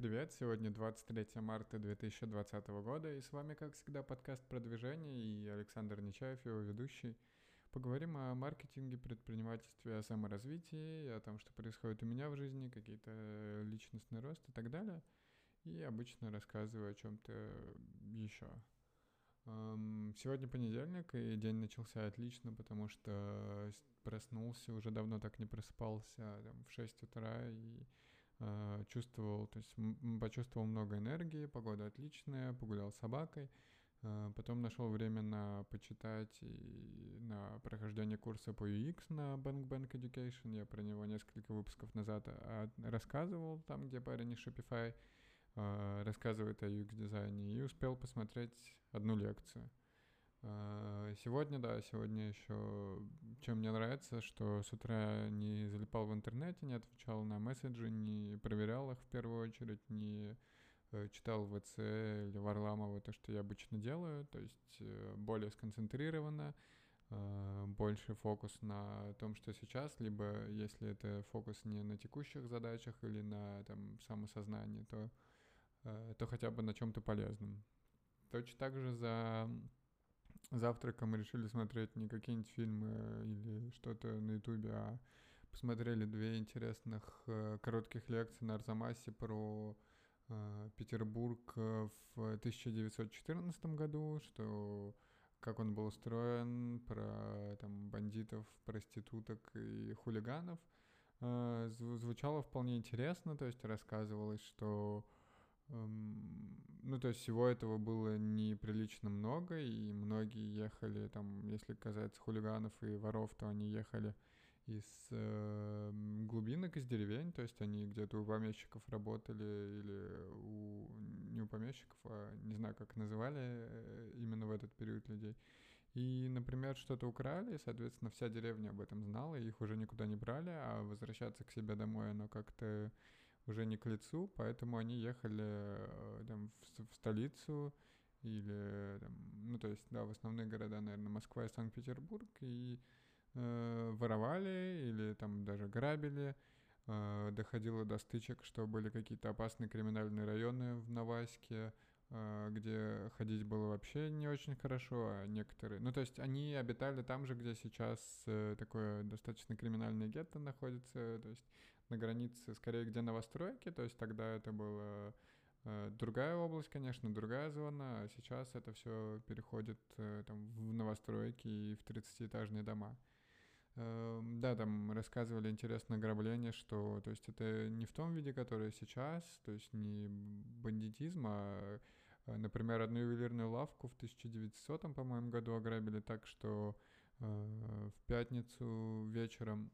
привет! Сегодня 23 марта 2020 года, и с вами, как всегда, подкаст «Продвижение» и Александр Нечаев, его ведущий. Поговорим о маркетинге, предпринимательстве, о саморазвитии, о том, что происходит у меня в жизни, какие-то личностный рост и так далее. И обычно рассказываю о чем-то еще. Сегодня понедельник, и день начался отлично, потому что проснулся, уже давно так не просыпался, там, в 6 утра, и чувствовал, то есть почувствовал много энергии, погода отличная, погулял с собакой, э, потом нашел время на почитать и на прохождение курса по UX на Bank Bank Education, я про него несколько выпусков назад а, рассказывал, там, где парень из Shopify э, рассказывает о UX-дизайне, и успел посмотреть одну лекцию. А, сегодня, да, сегодня еще, чем мне нравится, что с утра не залипал в интернете, не отвечал на месседжи, не проверял их в первую очередь, не э, читал ВЦ или Варламова то, что я обычно делаю, то есть э, более сконцентрированно, больше фокус на том, что сейчас, либо если это фокус не на текущих задачах или на там самосознании, то, э, то хотя бы на чем-то полезном. Точно так же за завтраком мы решили смотреть не какие-нибудь фильмы или что-то на ютубе, а посмотрели две интересных э, коротких лекции на Арзамасе про э, Петербург в 1914 году, что как он был устроен, про там бандитов, проституток и хулиганов. Э, звучало вполне интересно, то есть рассказывалось, что ну, то есть всего этого было неприлично много, и многие ехали, там, если касается хулиганов и воров, то они ехали из э, глубинок, из деревень, то есть они где-то у помещиков работали или у, не у помещиков, а не знаю, как называли э, именно в этот период людей. И, например, что-то украли, и, соответственно, вся деревня об этом знала, и их уже никуда не брали, а возвращаться к себе домой оно как-то уже не к лицу, поэтому они ехали э, там, в, в столицу или, там, ну, то есть, да, в основные города, наверное, Москва и Санкт-Петербург, и э, воровали или там даже грабили. Э, доходило до стычек, что были какие-то опасные криминальные районы в Новаське, э, где ходить было вообще не очень хорошо, а некоторые... Ну, то есть они обитали там же, где сейчас э, такое достаточно криминальное гетто находится, то есть на границе, скорее, где новостройки, то есть тогда это была э, другая область, конечно, другая зона, а сейчас это все переходит э, там, в новостройки и в 30-этажные дома. Э, да, там рассказывали интересное ограбление, что то есть это не в том виде, которое сейчас, то есть не бандитизм, а, э, например, одну ювелирную лавку в 1900, по-моему, году ограбили так, что в пятницу вечером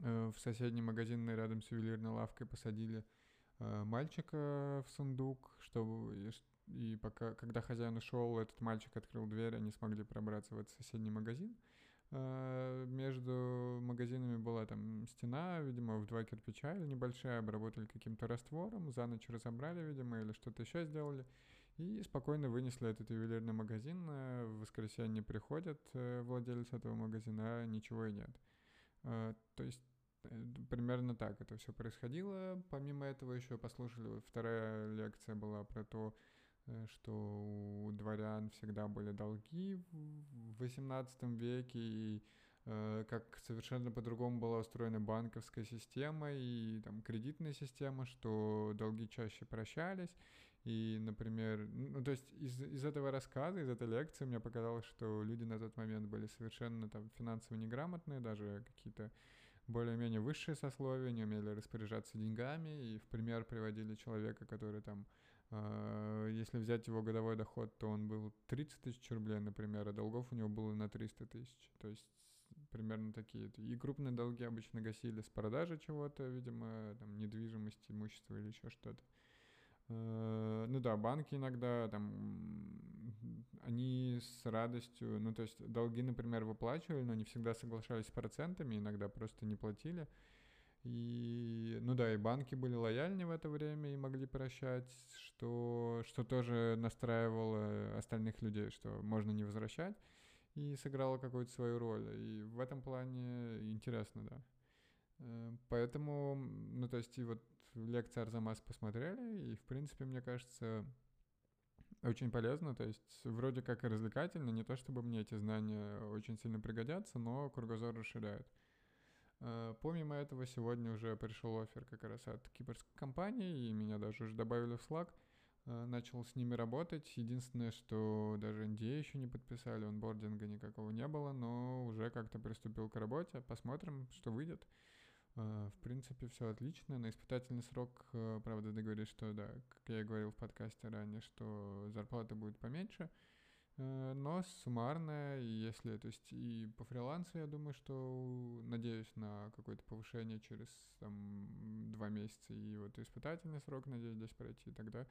в соседний магазин рядом с ювелирной лавкой посадили э, мальчика в сундук, чтобы и пока, когда хозяин ушел, этот мальчик открыл дверь, они смогли пробраться в этот соседний магазин. Э, между магазинами была там стена, видимо, в два кирпича или небольшая, обработали каким-то раствором, за ночь разобрали, видимо, или что-то еще сделали. И спокойно вынесли этот ювелирный магазин. В воскресенье приходят владелец этого магазина, а ничего и нет. А, то есть э, примерно так это все происходило. Помимо этого еще послушали, вторая лекция была про то, э, что у дворян всегда были долги в XVIII веке, и э, как совершенно по-другому была устроена банковская система и там кредитная система, что долги чаще прощались. И, например, ну, то есть из, из этого рассказа, из этой лекции мне показалось, что люди на тот момент были совершенно там финансово неграмотные, даже какие-то более-менее высшие сословия, не умели распоряжаться деньгами, и в пример приводили человека, который там, э, если взять его годовой доход, то он был 30 тысяч рублей, например, а долгов у него было на 300 тысяч. То есть примерно такие. И крупные долги обычно гасили с продажи чего-то, видимо, там, недвижимости, имущества или еще что-то. Э, ну да, банки иногда там, они с радостью, ну то есть долги, например, выплачивали, но не всегда соглашались с процентами, иногда просто не платили. И, ну да, и банки были лояльнее в это время и могли прощать, что, что тоже настраивало остальных людей, что можно не возвращать, и сыграло какую-то свою роль. И в этом плане интересно, да. Э, поэтому, ну то есть и вот лекции Арзамас посмотрели, и, в принципе, мне кажется, очень полезно, то есть вроде как и развлекательно, не то чтобы мне эти знания очень сильно пригодятся, но кругозор расширяют. Э, помимо этого, сегодня уже пришел офер как раз от кипрской компании, и меня даже уже добавили в Slack. Э, начал с ними работать. Единственное, что даже NDA еще не подписали, онбординга никакого не было, но уже как-то приступил к работе. Посмотрим, что выйдет. Э, в принципе, все отлично. На испытательный срок, правда, договорились, что, да, как я говорил в подкасте ранее, что зарплата будет поменьше. Э, но суммарно, если, то есть и по фрилансу, я думаю, что надеюсь на какое-то повышение через там два месяца, и вот испытательный срок надеюсь здесь пройти, тогда,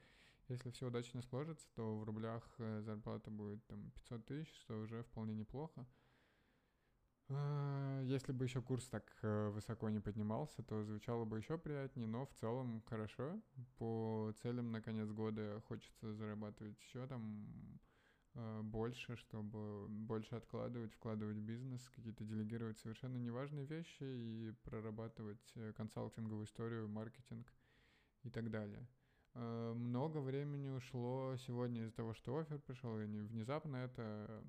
если все удачно сложится, то в рублях э, зарплата будет там 500 тысяч, что уже вполне неплохо. Э, если бы еще курс так высоко не поднимался, то звучало бы еще приятнее, но в целом хорошо. По целям на конец года хочется зарабатывать еще там Э, больше, чтобы больше откладывать, вкладывать в бизнес, какие-то делегировать совершенно неважные вещи и прорабатывать э, консалтинговую историю, маркетинг и так далее. Э, много времени ушло сегодня из-за того, что офер пришел, и внезапно это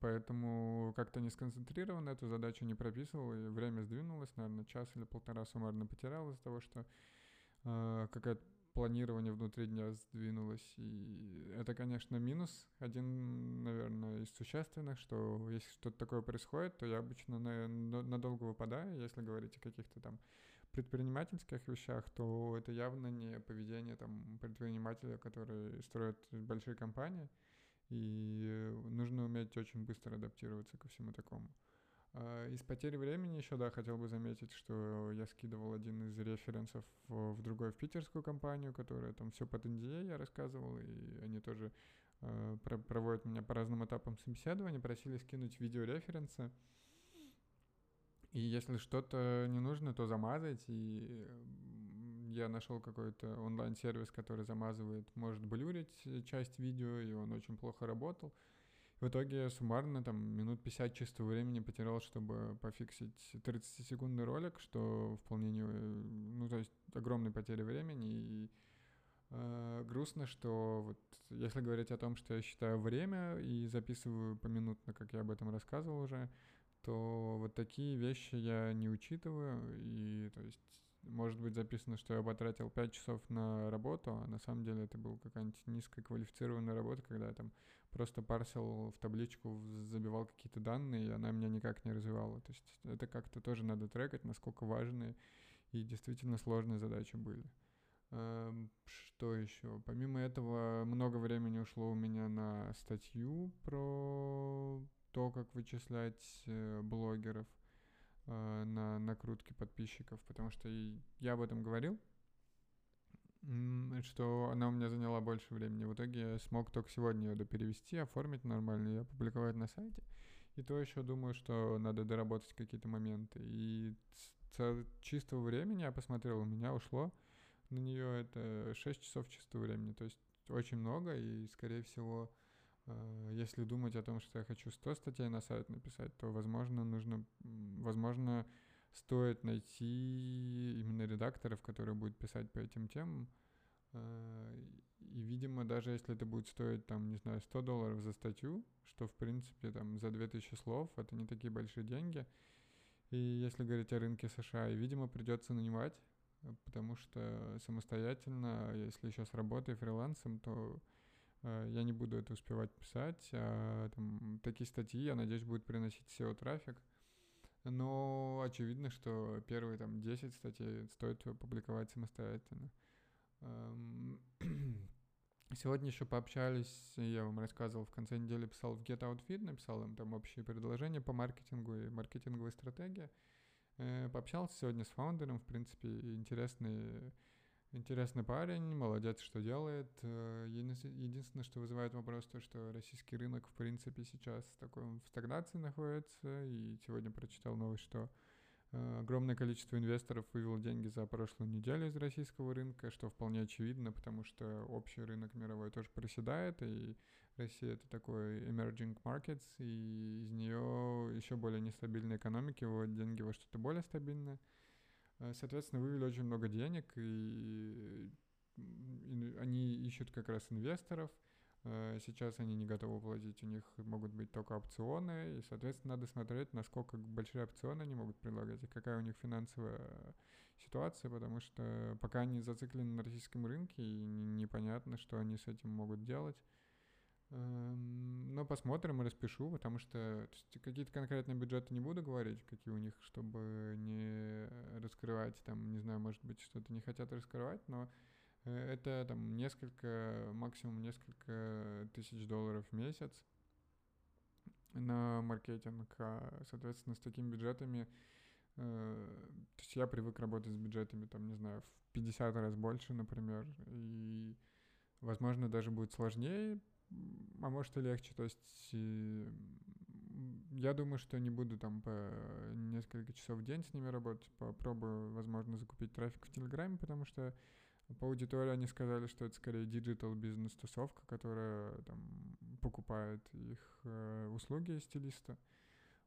Поэтому как-то не сконцентрированно эту задачу не прописывал, и время сдвинулось, наверное, час или полтора суммарно потерял из-за того, что э, какая-то планирование внутри дня сдвинулось. И это, конечно, минус один, наверное, из существенных, что если что-то такое происходит, то я обычно на, на, надолго выпадаю. Если говорить о каких-то там предпринимательских вещах, то это явно не поведение там предпринимателя, который строит большие компании. И нужно уметь очень быстро адаптироваться ко всему такому. А, из потери времени еще, да, хотел бы заметить, что я скидывал один из референсов в, другую, в питерскую компанию, которая там все под NDA я рассказывал, и они тоже э, про проводят меня по разным этапам собеседования, просили скинуть видеореференсы. И если что-то не нужно, то замазать, и я нашел какой-то онлайн-сервис, который замазывает, может блюрить часть видео, и он очень плохо работал. В итоге суммарно там минут 50 чистого времени потерял, чтобы пофиксить 30-секундный ролик, что вполне не... Ну, то есть огромные потери времени. И э, грустно, что вот если говорить о том, что я считаю время и записываю поминутно, как я об этом рассказывал уже, то вот такие вещи я не учитываю. И то есть может быть записано, что я потратил 5 часов на работу, а на самом деле это была какая-нибудь низкоквалифицированная работа, когда я там просто парсил в табличку, забивал какие-то данные, и она меня никак не развивала. То есть это как-то тоже надо трекать, насколько важные и действительно сложные задачи были. Эм, что еще? Помимо этого, много времени ушло у меня на статью про то, как вычислять э, блогеров, э, на накрутки подписчиков, потому что я об этом говорил, что она у меня заняла больше времени. В итоге я смог только сегодня ее перевести, оформить нормально и опубликовать на сайте. И то еще думаю, что надо доработать какие-то моменты. И чистого времени я посмотрел, у меня ушло на нее это 6 часов чистого времени. То есть очень много, и, скорее всего, если думать о том, что я хочу 100 статей на сайт написать, то, возможно, нужно, возможно, стоит найти именно редакторов, которые будут писать по этим темам. Э, и, видимо, даже если это будет стоить, там, не знаю, 100 долларов за статью, что, в принципе, там, за 2000 слов, это не такие большие деньги. И если говорить о рынке США, и, видимо, придется нанимать, потому что самостоятельно, если сейчас работаю фрилансом, то э, я не буду это успевать писать. А, там, такие статьи, я надеюсь, будут приносить SEO-трафик. Но очевидно, что первые там 10 статей стоит публиковать самостоятельно. Эм, сегодня еще пообщались, я вам рассказывал, в конце недели писал в Get Out Feed, написал им там общие предложения по маркетингу и маркетинговой стратегии. Э, пообщался сегодня с фаундером, в принципе, интересный Интересный парень, молодец, что делает. Э, единственное, что вызывает вопрос, то, что российский рынок, в принципе, сейчас в такой в стагнации находится. И сегодня прочитал новость, что э, огромное количество инвесторов вывело деньги за прошлую неделю из российского рынка, что вполне очевидно, потому что общий рынок мировой тоже проседает, и Россия это такой emerging markets, и из нее еще более нестабильные экономики выводят деньги во что-то более стабильное. Соответственно, вывели очень много денег, и они ищут как раз инвесторов. Сейчас они не готовы платить, у них могут быть только опционы, и, соответственно, надо смотреть, насколько большие опционы они могут предлагать, и какая у них финансовая ситуация, потому что пока они зациклены на российском рынке, и непонятно, что они с этим могут делать. Эм, но посмотрим и распишу, потому что какие-то конкретные бюджеты не буду говорить, какие у них, чтобы не раскрывать, там, не знаю, может быть, что-то не хотят раскрывать, но э, это там несколько, максимум несколько тысяч долларов в месяц на маркетинг, а, соответственно, с такими бюджетами Э, то есть я привык работать с бюджетами, там, не знаю, в 50 раз больше, например, и, возможно, даже будет сложнее, а может и легче. То есть я думаю, что не буду там по несколько часов в день с ними работать, попробую, возможно, закупить трафик в Телеграме, потому что по аудитории они сказали, что это скорее digital бизнес-тусовка, которая там покупает их э, услуги стилиста.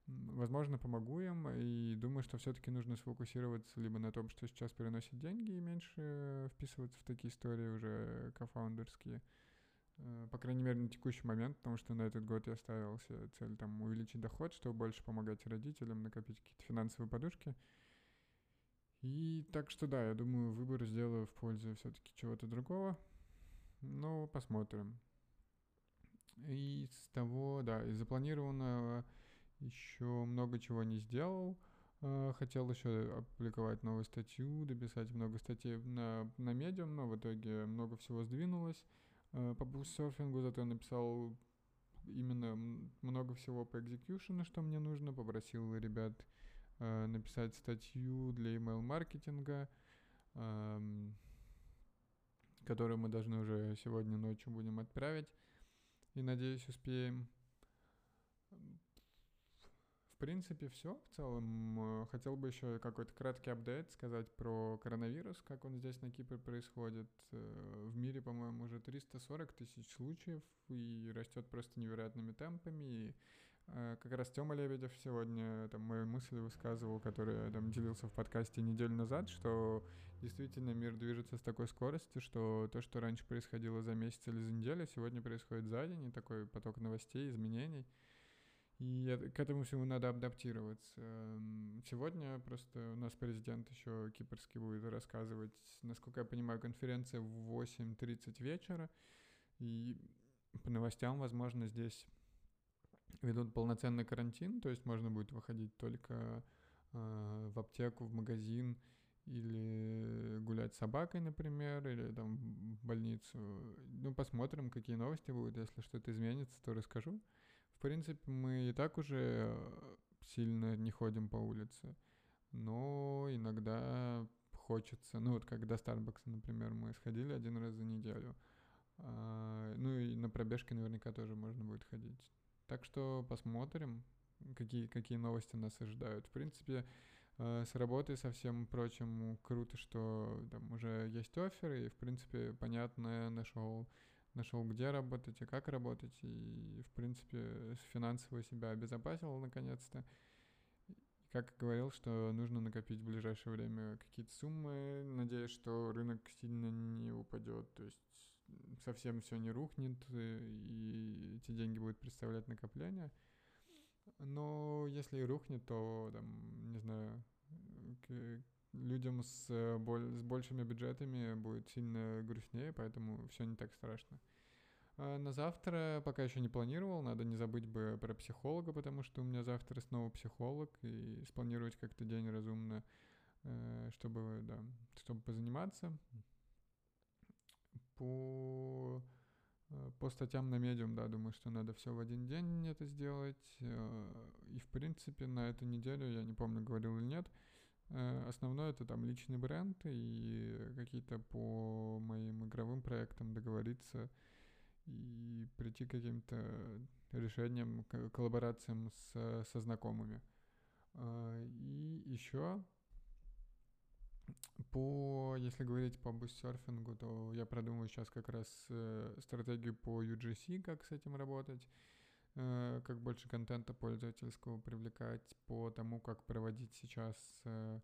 Возможно, помогу им, и думаю, что все-таки нужно сфокусироваться либо на том, что сейчас приносит деньги, и меньше вписываться в такие истории уже кофаундерские. Э, по крайней мере, на текущий момент, потому что на этот год я ставил себе цель там увеличить доход, чтобы больше помогать родителям, накопить какие-то финансовые подушки. И так что да, я думаю, выбор сделаю в пользу все-таки чего-то другого. Ну, посмотрим. И с того, да, из запланированного еще много чего не сделал. А, хотел еще опубликовать новую статью, дописать много статей на, на Medium, но в итоге много всего сдвинулось. А, по бустсерфингу зато я написал именно много всего по execution, что мне нужно. Попросил ребят а, написать статью для email-маркетинга, которую мы должны уже сегодня ночью будем отправить. И надеюсь, успеем принципе, все в целом. Хотел бы еще какой-то краткий апдейт сказать про коронавирус, как он здесь на Кипре происходит. Э, в мире, по-моему, уже 340 тысяч случаев и растет просто невероятными темпами. И э, как раз Тёма Лебедев сегодня там мою мысль высказывал, который там делился в подкасте неделю назад, что действительно мир движется с такой скоростью, что то, что раньше происходило за месяц или за неделю, сегодня происходит за день, и такой поток новостей, изменений — и к этому всему надо адаптироваться. Сегодня просто у нас президент еще кипрский будет рассказывать, насколько я понимаю, конференция в 8.30 вечера. И по новостям, возможно, здесь ведут полноценный карантин, то есть можно будет выходить только э, в аптеку, в магазин или гулять с собакой, например, или там в больницу. Ну, посмотрим, какие новости будут. Если что-то изменится, то расскажу принципе, мы и так уже сильно не ходим по улице, но иногда хочется, ну вот как до Старбакса, например, мы сходили один раз за неделю, а, ну и на пробежке наверняка тоже можно будет ходить. Так что посмотрим, какие, какие новости нас ожидают. В принципе, э, с работой со всем прочим круто, что там уже есть оферы, и, в принципе, понятно, нашел нашел, где работать и как работать, и, в принципе, финансово себя обезопасил наконец-то. Как говорил, что нужно накопить в ближайшее время какие-то суммы, надеясь, что рынок сильно не упадет, то есть совсем все не рухнет, и эти деньги будут представлять накопление. Но если и рухнет, то, там, не знаю, людям с, э, боль, с большими бюджетами будет сильно грустнее, поэтому все не так страшно. А на завтра пока еще не планировал, надо не забыть бы про психолога, потому что у меня завтра снова психолог, и спланировать как-то день разумно, э, чтобы, да, чтобы позаниматься. По, э, по статьям на медиум, да, думаю, что надо все в один день это сделать. И, в принципе, на эту неделю, я не помню, говорил или нет, основное это там личный бренд и какие-то по моим игровым проектам договориться и прийти к каким-то решениям, коллаборациям с, со знакомыми. А, и еще по, если говорить по бустсерфингу, то я продумываю сейчас как раз э, стратегию по UGC, как с этим работать. Э, как больше контента пользовательского привлекать по тому, как проводить сейчас э,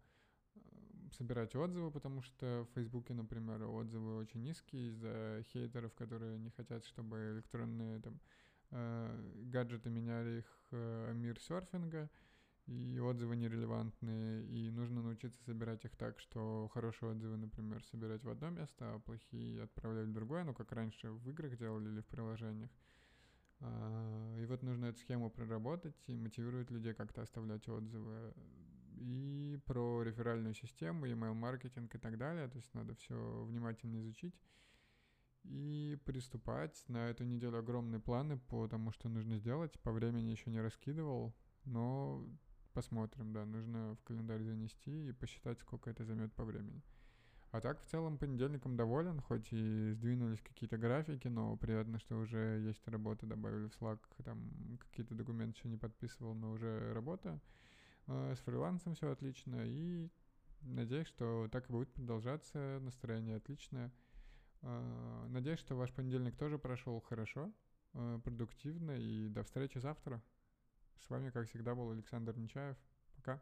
собирать отзывы, потому что в Фейсбуке, например, отзывы очень низкие из-за хейтеров, которые не хотят, чтобы электронные там э, гаджеты меняли их э, мир серфинга, и отзывы нерелевантные, и нужно научиться собирать их так, что хорошие отзывы, например, собирать в одно место, а плохие отправлять в другое, ну, как раньше в играх делали или в приложениях. А, и вот нужно эту схему проработать и мотивировать людей как-то оставлять отзывы. И про реферальную систему, email-маркетинг и так далее. То есть надо все внимательно изучить. И приступать. На эту неделю огромные планы по тому, что нужно сделать. По времени еще не раскидывал, но посмотрим, да. Нужно в календарь занести и посчитать, сколько это займет по времени. А так, в целом, понедельником доволен, хоть и сдвинулись какие-то графики, но приятно, что уже есть работа, добавили в Slack, там какие-то документы еще не подписывал, но уже работа. Э, с фрилансом все отлично, и надеюсь, что так и будет продолжаться, настроение отличное. Э, надеюсь, что ваш понедельник тоже прошел хорошо, э, продуктивно, и до встречи завтра. С вами, как всегда, был Александр Нечаев. Пока.